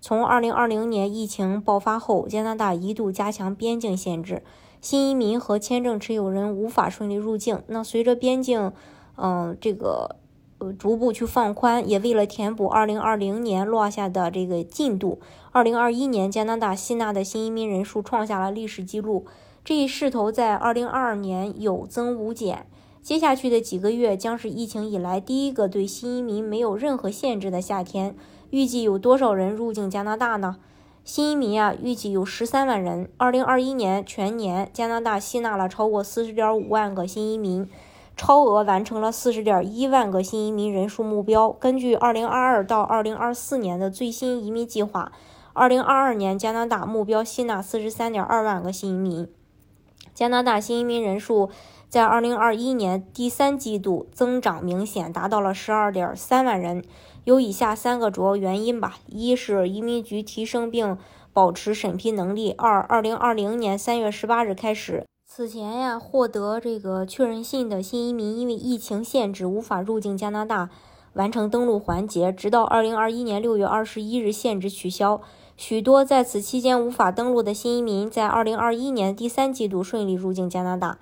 从二零二零年疫情爆发后，加拿大一度加强边境限制，新移民和签证持有人无法顺利入境。那随着边境，嗯，这个呃逐步去放宽，也为了填补二零二零年落下的这个进度，二零二一年加拿大吸纳的新移民人数创下了历史记录。这一势头在二零二二年有增无减。接下去的几个月将是疫情以来第一个对新移民没有任何限制的夏天。预计有多少人入境加拿大呢？新移民啊，预计有十三万人。二零二一年全年，加拿大吸纳了超过四十点五万个新移民，超额完成了四十点一万个新移民人数目标。根据二零二二到二零二四年的最新移民计划，二零二二年加拿大目标吸纳四十三点二万个新移民。加拿大新移民人数在二零二一年第三季度增长明显，达到了十二点三万人。有以下三个主要原因吧：一是移民局提升并保持审批能力；二，二零二零年三月十八日开始，此前呀获得这个确认信的新移民因为疫情限制无法入境加拿大完成登陆环节，直到二零二一年六月二十一日限制取消。许多在此期间无法登陆的新移民在二零二一年第三季度顺利入境加拿大。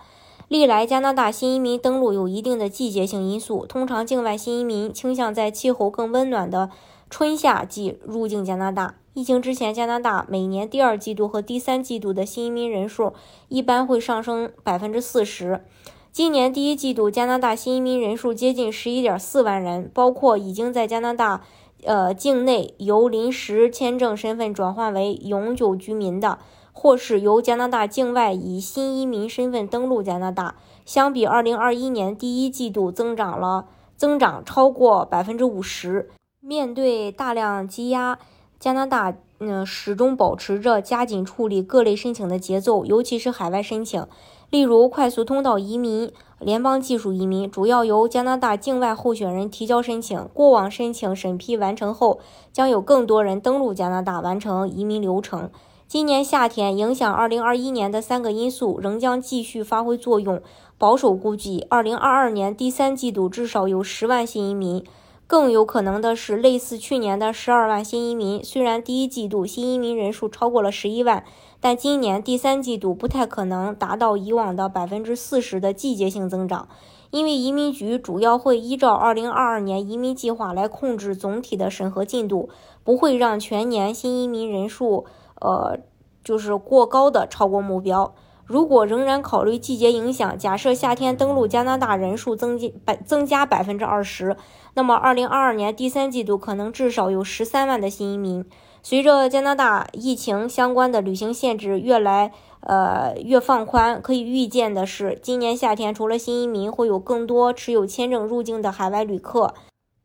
历来加拿大新移民登陆有一定的季节性因素，通常境外新移民倾向在气候更温暖的春夏季入境加拿大。疫情之前，加拿大每年第二季度和第三季度的新移民人数一般会上升百分之四十。今年第一季度，加拿大新移民人数接近十一点四万人，包括已经在加拿大呃境内由临时签证身份转换为永久居民的。或是由加拿大境外以新移民身份登陆加拿大，相比二零二一年第一季度增长了，增长超过百分之五十。面对大量积压，加拿大嗯始终保持着加紧处理各类申请的节奏，尤其是海外申请，例如快速通道移民、联邦技术移民，主要由加拿大境外候选人提交申请。过往申请审批完成后，将有更多人登陆加拿大完成移民流程。今年夏天影响2021年的三个因素仍将继续发挥作用。保守估计，2022年第三季度至少有十万新移民。更有可能的是，类似去年的十二万新移民。虽然第一季度新移民人数超过了十一万，但今年第三季度不太可能达到以往的百分之四十的季节性增长，因为移民局主要会依照2022年移民计划来控制总体的审核进度，不会让全年新移民人数。呃，就是过高的超过目标。如果仍然考虑季节影响，假设夏天登陆加拿大人数增加百增加百分之二十，那么二零二二年第三季度可能至少有十三万的新移民。随着加拿大疫情相关的旅行限制越来呃越放宽，可以预见的是，今年夏天除了新移民，会有更多持有签证入境的海外旅客。